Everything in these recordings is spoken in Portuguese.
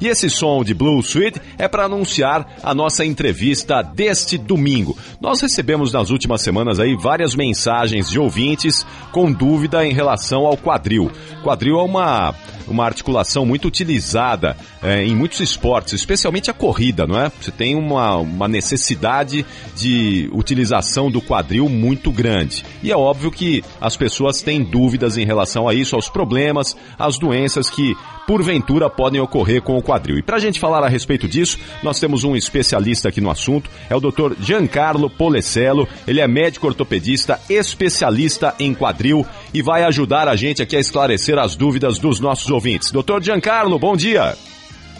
E esse som de Blue Suite é para anunciar a nossa entrevista deste domingo. Nós recebemos nas últimas semanas aí várias mensagens de ouvintes com dúvida em relação ao quadril. Quadril é uma uma articulação muito utilizada é, em muitos esportes, especialmente a corrida, não é? Você tem uma, uma necessidade de utilização do quadril muito grande. E é óbvio que as pessoas têm dúvidas em relação a isso, aos problemas, às doenças que porventura podem ocorrer com o quadril. E para a gente falar a respeito disso, nós temos um especialista aqui no assunto, é o Dr. Giancarlo Polecello. Ele é médico ortopedista, especialista em quadril e vai ajudar a gente aqui a esclarecer as dúvidas dos nossos ouvintes. Dr. Giancarlo, bom dia.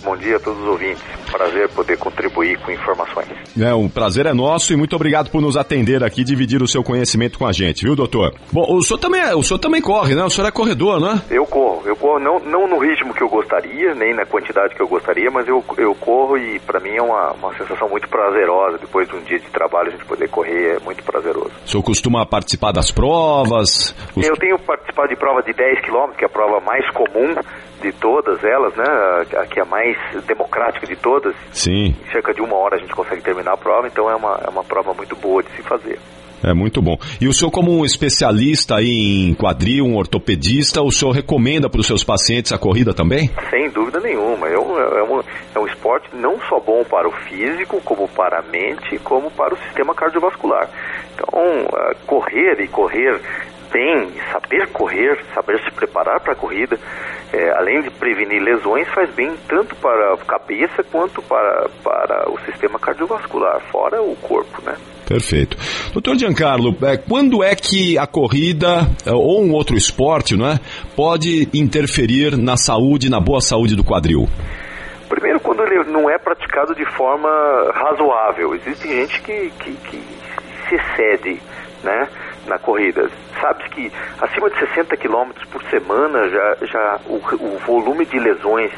Bom dia a todos os ouvintes. Prazer poder contribuir com informações. É, um prazer é nosso e muito obrigado por nos atender aqui, dividir o seu conhecimento com a gente, viu, doutor? Bom, o senhor também, é, o senhor também corre, né? O senhor é corredor, né? Eu corro, eu corro não, não no ritmo que eu gostaria, nem na quantidade que eu gostaria, mas eu, eu corro e para mim é uma, uma sensação muito prazerosa. Depois de um dia de trabalho, a gente poder correr é muito prazeroso. O senhor costuma participar das provas? Eu tenho participado de prova de 10 km, que é a prova mais comum de todas elas, né? A, a que é a mais democrática de todas. Sim. Em cerca de uma hora a gente consegue terminar a prova, então é uma, é uma prova muito boa de se fazer. É muito bom. E o senhor, como um especialista aí em quadril, um ortopedista, o senhor recomenda para os seus pacientes a corrida também? Sem dúvida nenhuma. É um, é, um, é um esporte não só bom para o físico, como para a mente, como para o sistema cardiovascular. Então, uh, correr e correr bem, saber correr, saber se preparar para a corrida, é, além de prevenir lesões, faz bem tanto para a cabeça quanto para, para o sistema cardiovascular, fora o corpo, né? Perfeito. Doutor Giancarlo, é, quando é que a corrida é, ou um outro esporte não é, pode interferir na saúde, na boa saúde do quadril? Primeiro, quando ele não é praticado de forma razoável. Existe gente que, que, que se excede, né? Na corrida. Sabe que acima de 60 km por semana já, já o, o volume de lesões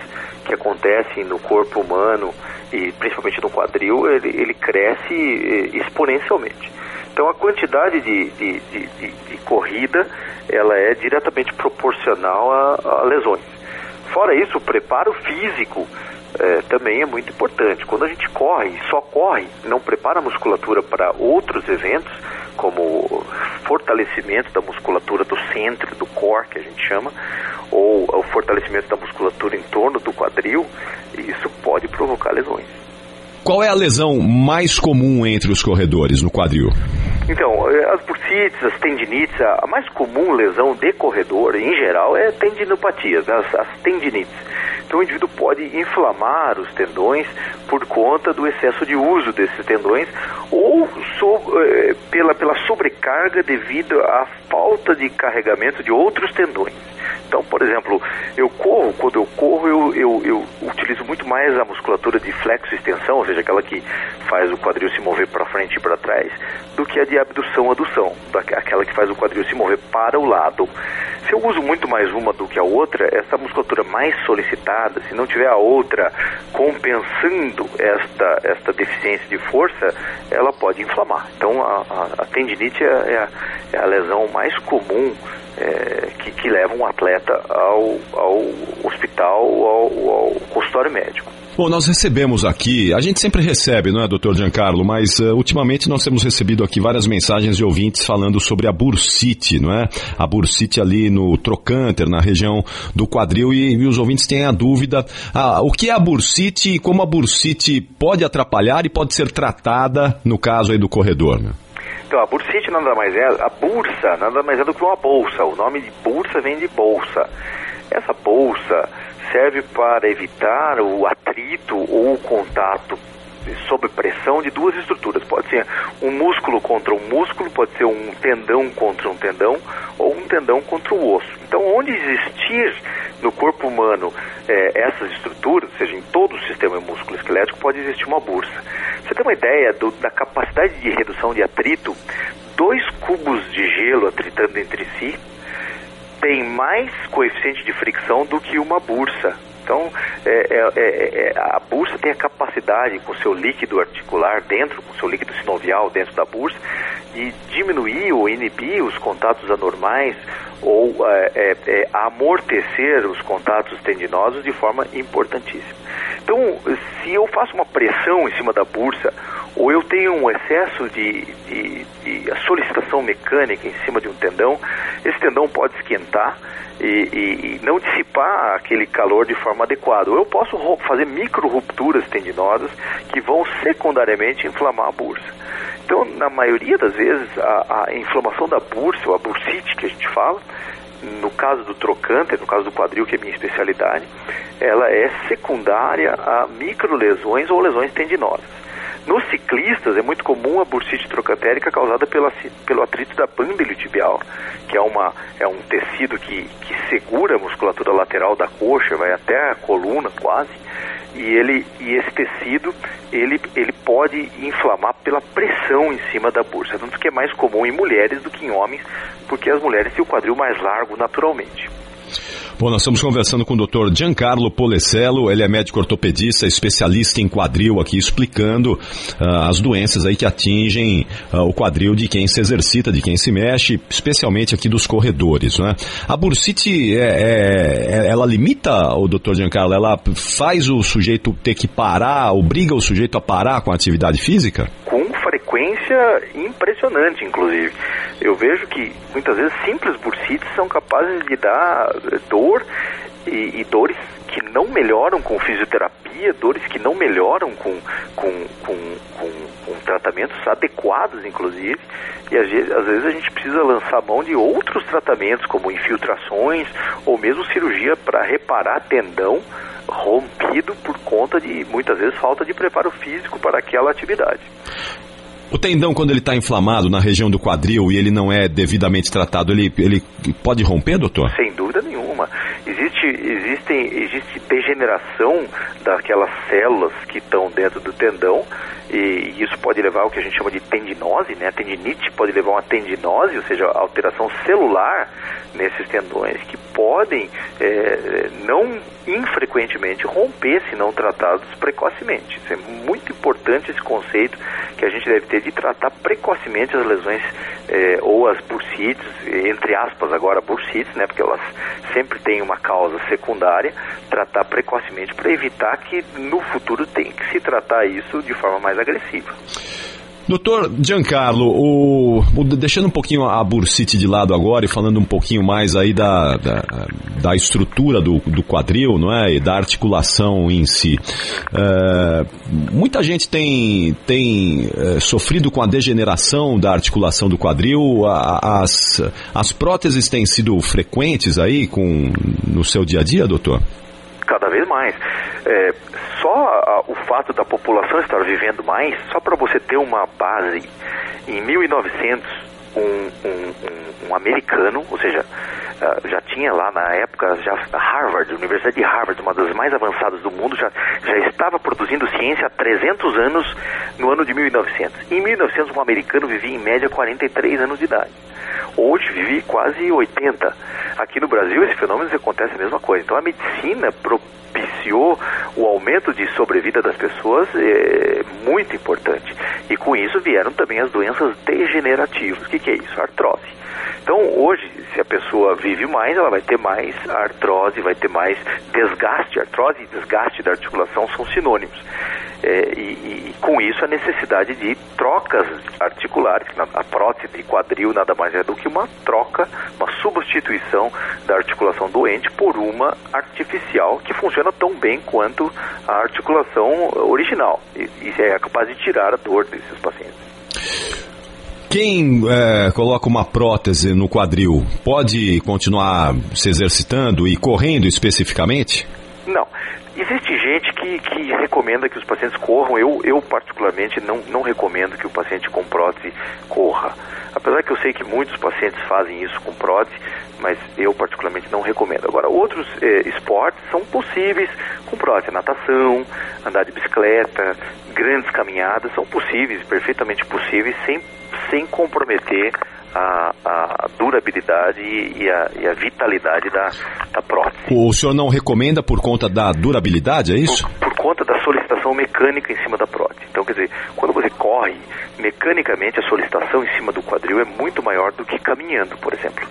que acontecem no corpo humano e principalmente no quadril, ele, ele cresce eh, exponencialmente. Então a quantidade de, de, de, de, corrida ela é diretamente proporcional a, a lesões. Fora isso, o preparo físico é, também é muito importante. Quando a gente corre, só corre, não prepara a musculatura para outros eventos, como fortalecimento da musculatura do centro, do core, que a gente chama, ou o fortalecimento da musculatura em torno do quadril, isso pode provocar lesões. Qual é a lesão mais comum entre os corredores no quadril? Então, as bursites, as tendinites, a mais comum lesão de corredor, em geral, é tendinopatias, né? as, as tendinites. Então o indivíduo pode inflamar os tendões por conta do excesso de uso desses tendões ou so, eh, pela, pela sobrecarga devido à falta de carregamento de outros tendões. Então, por exemplo, eu corro, quando eu corro, eu, eu, eu utilizo muito mais a musculatura de flexo-extensão, ou seja, aquela que faz o quadril se mover para frente e para trás, do que a de abdução-adução, aquela que faz o quadril se mover para o lado. Se eu uso muito mais uma do que a outra, essa musculatura mais solicitada, se não tiver a outra compensando esta, esta deficiência de força, ela pode inflamar. Então, a, a, a tendinite é, é, a, é a lesão mais comum é, que, que leva um atleta ao, ao hospital, ao, ao consultório médico. Bom, nós recebemos aqui, a gente sempre recebe, não é, doutor Giancarlo, mas uh, ultimamente nós temos recebido aqui várias mensagens de ouvintes falando sobre a bursite, não é? A bursite ali no trocânter, na região do quadril, e, e os ouvintes têm a dúvida, ah, o que é a bursite e como a bursite pode atrapalhar e pode ser tratada no caso aí do corredor, né? Então, a bursite nada mais é, a bursa nada mais é do que uma bolsa. O nome de bursa vem de bolsa. Essa bolsa serve para evitar o atrito ou o contato sob pressão de duas estruturas. Pode ser um músculo contra um músculo, pode ser um tendão contra um tendão ou um tendão contra o osso. Então, onde existir no corpo humano é, essas estruturas, ou seja, em todo o sistema músculo esquelético, pode existir uma bursa. Você tem uma ideia do, da capacidade de redução de atrito? Dois cubos de gelo atritando entre si tem mais coeficiente de fricção do que uma bursa. Então, é, é, é, é a bursa tem a capacidade, com seu líquido articular dentro, com seu líquido sinovial dentro da bursa, de diminuir ou inibir os contatos anormais ou é, é, amortecer os contatos tendinosos de forma importantíssima. Então, se eu faço uma pressão em cima da bursa, ou eu tenho um excesso de, de, de solicitação mecânica em cima de um tendão, esse tendão pode esquentar e, e, e, não dissipar aquele calor de forma adequada. Ou eu posso fazer micro rupturas tendinosas que vão secundariamente inflamar a bursa. Então, na maioria das vezes, a, a inflamação da bursa, ou a bursite que a gente fala, no caso do trocante, no caso do quadril, que é minha especialidade, ela é secundária a microlesões ou lesões tendinosas. Nos ciclistas é muito comum a bursite trocantérica causada pela, pelo atrito da banda iliotibial, que é, uma, é um tecido que, que segura a musculatura lateral da coxa, vai até a coluna quase, e, ele, e esse tecido ele, ele pode inflamar pela pressão em cima da bursa, tanto que é mais comum em mulheres do que em homens, porque as mulheres têm o quadril mais largo naturalmente. Bom, nós estamos conversando com o Dr. Giancarlo Polecello, ele é médico ortopedista, especialista em quadril aqui, explicando uh, as doenças aí que atingem uh, o quadril de quem se exercita, de quem se mexe, especialmente aqui dos corredores, né? A bursite, é, é, é, ela limita, o Dr. Giancarlo, ela faz o sujeito ter que parar, obriga o sujeito a parar com a atividade física? Com frequência impressionante, inclusive. Eu vejo que muitas vezes simples bursites são capazes de dar dor e, e dores que não melhoram com fisioterapia, dores que não melhoram com, com, com, com, com tratamentos adequados, inclusive, e às vezes, às vezes a gente precisa lançar mão de outros tratamentos, como infiltrações ou mesmo cirurgia para reparar tendão rompido por conta de muitas vezes falta de preparo físico para aquela atividade. O tendão, quando ele está inflamado na região do quadril e ele não é devidamente tratado, ele, ele pode romper, doutor? Sem dúvida nenhuma. Existe, existe, existe degeneração daquelas células que estão dentro do tendão e isso pode levar ao que a gente chama de tendinose, né? A tendinite pode levar a uma tendinose, ou seja, alteração celular nesses tendões que podem é, não infrequentemente romper se não tratados precocemente. Isso é muito importante esse conceito que a gente deve ter de tratar precocemente as lesões é, ou as bursites, entre aspas agora bursites, né, porque elas sempre têm uma causa secundária, tratar precocemente para evitar que no futuro tenha que se tratar isso de forma mais agressiva. Doutor Giancarlo, o, o, deixando um pouquinho a bursite de lado agora e falando um pouquinho mais aí da, da, da estrutura do, do, quadril, não é? E da articulação em si. É, muita gente tem, tem é, sofrido com a degeneração da articulação do quadril. as, as próteses têm sido frequentes aí com, no seu dia a dia, doutor? Cada vez mais. É, só a, o fato da população estar vivendo mais, só para você ter uma base, em 1900 um, um, um, um, americano, ou seja, uh, já tinha lá na época, já Harvard, Universidade de Harvard, uma das mais avançadas do mundo, já, já estava produzindo ciência há 300 anos no ano de 1900. Em 1900, um americano vivia em média 43 anos de idade. Hoje vive quase 80. Aqui no Brasil, esse fenômeno acontece a mesma coisa. Então, a medicina o aumento de sobrevida das pessoas é muito importante. E com isso vieram também as doenças degenerativas. O que, que é isso? Artrose. Então, hoje, se a pessoa vive mais, ela vai ter mais artrose, vai ter mais desgaste. Artrose e desgaste da articulação são sinônimos. É, e, e, com isso a necessidade de trocas articulares. A prótese de quadril nada mais é do que uma troca, uma substituição da articulação doente por uma artificial que funciona tão bem quanto a articulação original e, e é capaz de tirar a dor desses pacientes. Quem é, coloca uma prótese no quadril pode continuar se exercitando e correndo especificamente? Não. Existe gente que, que recomenda que os pacientes corram. Eu, eu particularmente, não, não recomendo que o paciente com prótese corra. Apesar que eu sei que muitos pacientes fazem isso com prótese, mas eu particularmente não recomendo. Agora, outros eh, esportes são possíveis com prótese. Natação, andar de bicicleta, grandes caminhadas são possíveis, perfeitamente possíveis, sem, sem comprometer a, a durabilidade e a, e a vitalidade da, da prótese. O senhor não recomenda por conta da durabilidade, é isso? Por conta da solicitação mecânica em cima da prótese. Então, quer dizer, quando você corre, mecanicamente a solicitação em cima do quadril é muito maior do que caminhando, por exemplo.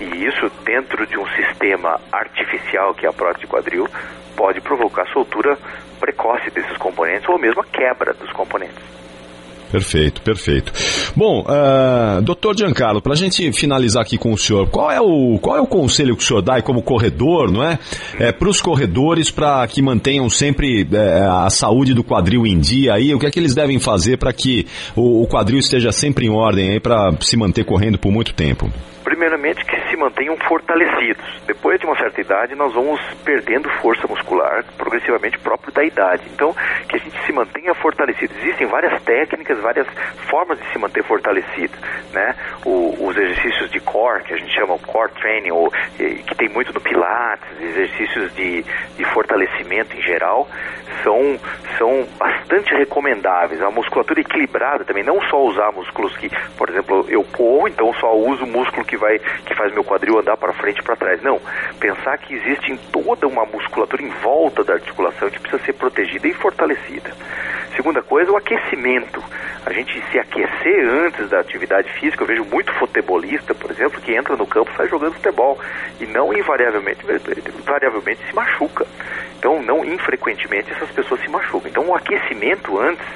E isso dentro de um sistema artificial que é a prótese quadril pode provocar soltura precoce desses componentes ou mesmo a quebra dos componentes. Perfeito, perfeito. Bom, uh, doutor Giancarlo, para a gente finalizar aqui com o senhor, qual é o, qual é o conselho que o senhor dá como corredor, não é? é para os corredores para que mantenham sempre é, a saúde do quadril em dia aí, o que é que eles devem fazer para que o, o, quadril esteja sempre em ordem aí para se manter correndo por muito tempo? Primeiramente mantenham fortalecidos. Depois de uma certa idade, nós vamos perdendo força muscular progressivamente próprio da idade. Então, que a gente se mantenha fortalecido. Existem várias técnicas, várias formas de se manter fortalecido, né? O, os exercícios de core, que a gente chama core training, ou, que tem muito no pilates, exercícios de, de fortalecimento em geral, são, são bastante recomendáveis. A musculatura equilibrada também, não só usar músculos que, por exemplo, eu corro, então só uso o músculo que vai que faz meu quadril andar para frente e para trás. Não, pensar que existe em toda uma musculatura em volta da articulação que precisa ser protegida e fortalecida. Segunda coisa, o aquecimento. A gente se aquecer antes da atividade física, eu vejo muito futebolista, por exemplo, que entra no campo e sai jogando futebol e não invariavelmente, invariavelmente se machuca. Então, não infrequentemente essas pessoas se machucam. Então, o aquecimento antes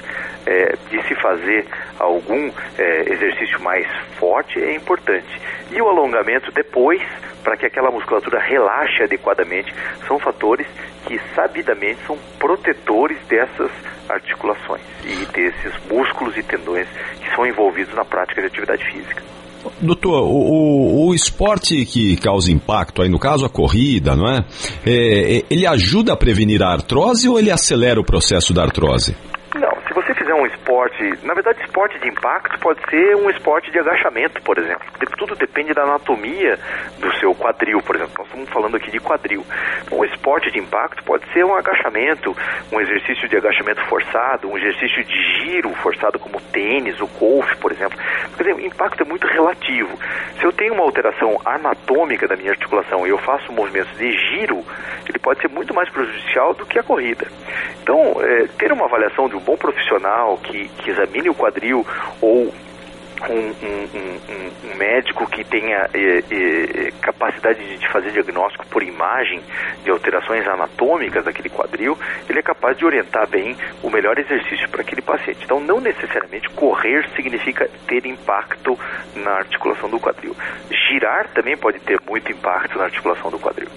é, de se fazer algum é, exercício mais forte é importante. E o alongamento depois, para que aquela musculatura relaxe adequadamente, são fatores que sabidamente são protetores dessas articulações e desses músculos e tendões que são envolvidos na prática de atividade física. Doutor, o, o, o, esporte que causa impacto, aí no caso a corrida, não é? é? é ele ajuda a prevenir a artrose ou ele acelera o processo da artrose? Esporte, na verdade, esporte de impacto pode ser um esporte de agachamento, por exemplo. Tudo depende da anatomia do seu quadril, por exemplo. Nós estamos falando aqui de quadril. Um esporte de impacto pode ser um agachamento, um exercício de agachamento forçado, um exercício de giro forçado, como tênis, o golfe, por exemplo. Quer dizer, o impacto é muito relativo. Se eu tenho uma alteração anatômica da minha articulação e eu faço movimentos de giro, ele pode ser muito mais prejudicial do que a corrida. Então, é, ter uma avaliação de um bom profissional que, que examine o quadril ou um, um, um, um, médico que tenha eh, eh, capacidade de fazer diagnóstico por imagem de alterações anatômicas daquele quadril, ele é capaz de orientar bem o melhor exercício para aquele paciente. Então, não necessariamente correr significa ter impacto na articulação do quadril. Girar também pode ter muito impacto na articulação do quadril.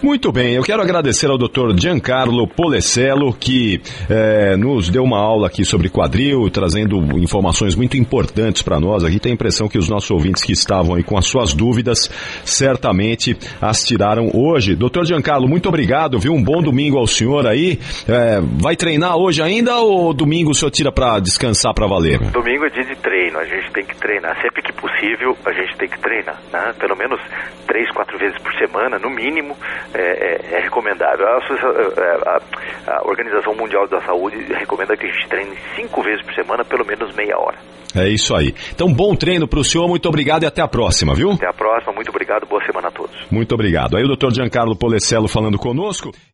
Muito bem, eu quero agradecer ao Dr. Giancarlo Polecello, que é, nos deu uma aula aqui sobre quadril, trazendo informações muito importantes para nós. Aqui tem a impressão que os nossos ouvintes que estavam aí com as suas dúvidas, certamente as tiraram hoje. Dr. Giancarlo, muito obrigado, viu? Um bom domingo ao senhor aí. É, vai treinar hoje ainda ou domingo o senhor tira para descansar para valer? Domingo é dia de treino, a gente tem que treinar. Sempre que possível, a gente tem que treinar, né? Pelo menos três, quatro vezes por semana, no mínimo é, é, é recomendável. A, a, a, Organização Mundial da Saúde recomenda que a gente treine cinco vezes por semana, pelo menos meia hora. É isso aí. Então, bom treino para o senhor, muito obrigado e até a próxima, viu? Até a próxima, muito obrigado, boa semana a todos. Muito obrigado. Aí o doutor Giancarlo Polecello falando conosco.